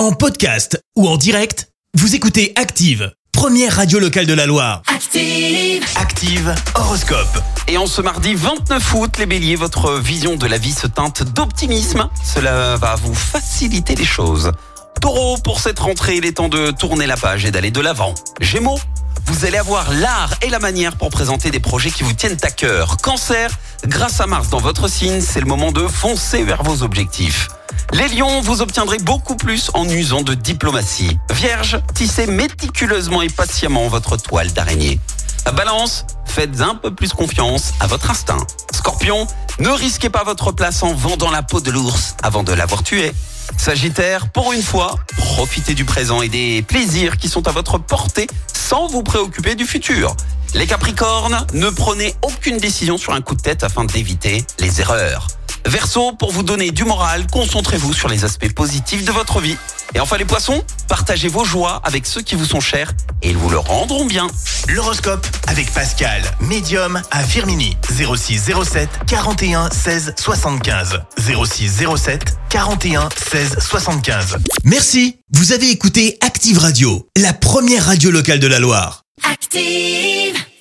En podcast ou en direct, vous écoutez Active, première radio locale de la Loire. Active. Active Horoscope. Et en ce mardi 29 août, les béliers, votre vision de la vie se teinte d'optimisme. Cela va vous faciliter les choses. Taureau, pour cette rentrée, il est temps de tourner la page et d'aller de l'avant. Gémeaux, vous allez avoir l'art et la manière pour présenter des projets qui vous tiennent à cœur. Cancer, grâce à Mars dans votre signe, c'est le moment de foncer vers vos objectifs. Les lions, vous obtiendrez beaucoup plus en usant de diplomatie. Vierge, tissez méticuleusement et patiemment votre toile d'araignée. Balance, faites un peu plus confiance à votre instinct. Scorpion, ne risquez pas votre place en vendant la peau de l'ours avant de l'avoir tué. Sagittaire, pour une fois, profitez du présent et des plaisirs qui sont à votre portée sans vous préoccuper du futur. Les Capricornes, ne prenez aucune décision sur un coup de tête afin d'éviter les erreurs. Verseau, pour vous donner du moral, concentrez-vous sur les aspects positifs de votre vie. Et enfin les poissons, partagez vos joies avec ceux qui vous sont chers et ils vous le rendront bien. L'horoscope avec Pascal, médium à Firmini. 06 07 41 16 75. 06 07 41 16 75. Merci. Vous avez écouté Active Radio, la première radio locale de la Loire. Active.